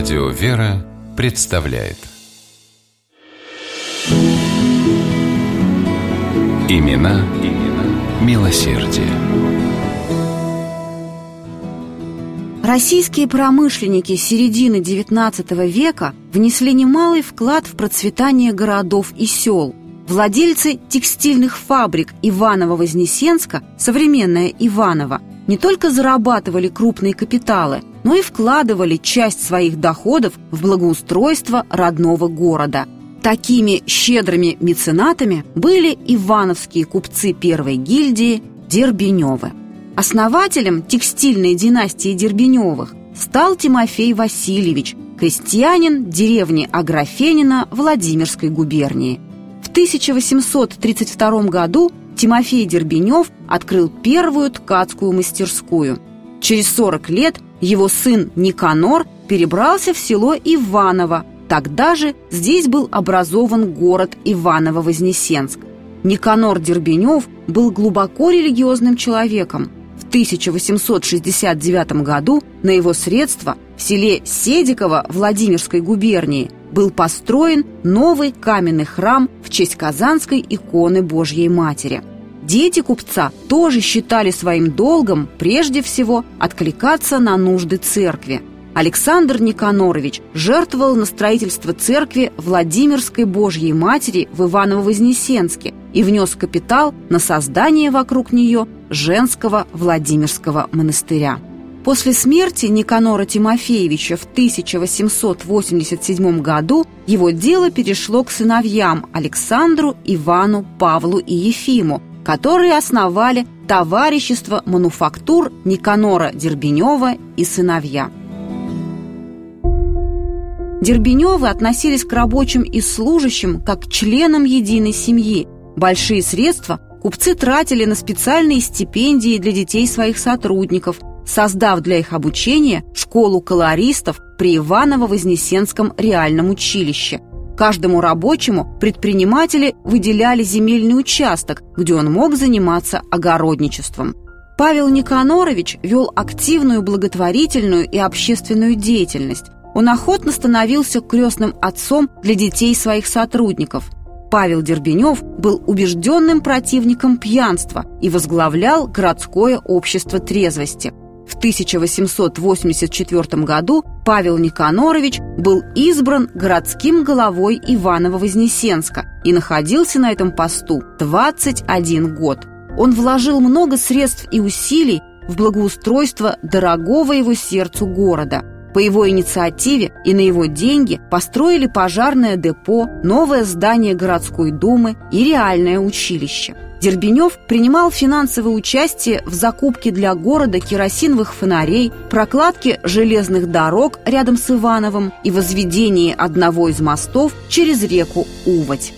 Радио «Вера» представляет Имена, имена милосердие. Российские промышленники середины XIX века внесли немалый вклад в процветание городов и сел. Владельцы текстильных фабрик Иваново-Вознесенска, современная Иваново, не только зарабатывали крупные капиталы, но и вкладывали часть своих доходов в благоустройство родного города. Такими щедрыми меценатами были ивановские купцы первой гильдии Дербеневы. Основателем текстильной династии Дербеневых стал Тимофей Васильевич, крестьянин деревни Аграфенина Владимирской губернии. В 1832 году Тимофей Дербенев открыл первую ткацкую мастерскую. Через 40 лет его сын Никанор перебрался в село Иваново. Тогда же здесь был образован город Иваново-Вознесенск. Никанор Дербенев был глубоко религиозным человеком. В 1869 году на его средства в селе Седиково Владимирской губернии был построен новый каменный храм в честь Казанской иконы Божьей Матери. Дети купца тоже считали своим долгом прежде всего откликаться на нужды церкви. Александр Никанорович жертвовал на строительство церкви Владимирской Божьей Матери в Иваново-Вознесенске и внес капитал на создание вокруг нее женского Владимирского монастыря. После смерти Никанора Тимофеевича в 1887 году его дело перешло к сыновьям Александру, Ивану, Павлу и Ефиму, которые основали товарищество мануфактур Никанора Дербенева и сыновья. Дербеневы относились к рабочим и служащим как к членам единой семьи. Большие средства купцы тратили на специальные стипендии для детей своих сотрудников, создав для их обучения школу колористов при Иваново-Вознесенском реальном училище. Каждому рабочему предприниматели выделяли земельный участок, где он мог заниматься огородничеством. Павел Никанорович вел активную благотворительную и общественную деятельность. Он охотно становился крестным отцом для детей своих сотрудников. Павел Дербенев был убежденным противником пьянства и возглавлял городское общество трезвости. В 1884 году Павел Никанорович был избран городским головой Иваново-Вознесенска и находился на этом посту 21 год. Он вложил много средств и усилий в благоустройство дорогого его сердцу города – по его инициативе и на его деньги построили пожарное депо, новое здание городской думы и реальное училище. Дербенев принимал финансовое участие в закупке для города керосиновых фонарей, прокладке железных дорог рядом с Ивановым и возведении одного из мостов через реку Уводь.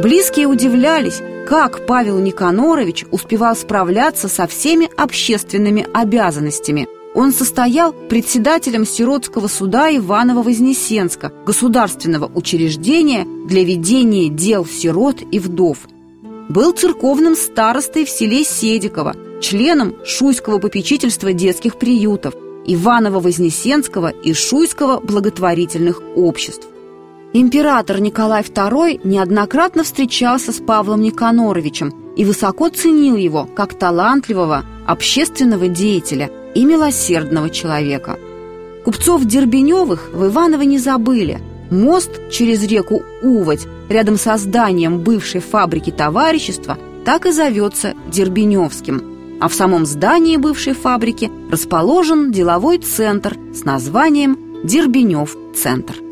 Близкие удивлялись, как Павел Никанорович успевал справляться со всеми общественными обязанностями. Он состоял председателем сиротского суда Иваново-Вознесенска, государственного учреждения для ведения дел сирот и вдов. Был церковным старостой в селе Седиково, членом Шуйского попечительства детских приютов, Иваново-Вознесенского и Шуйского благотворительных обществ. Император Николай II неоднократно встречался с Павлом Никаноровичем и высоко ценил его как талантливого общественного деятеля и милосердного человека. Купцов Дербеневых в Иваново не забыли. Мост через реку Уводь рядом со зданием бывшей фабрики товарищества так и зовется Дербеневским. А в самом здании бывшей фабрики расположен деловой центр с названием Дербенев-центр.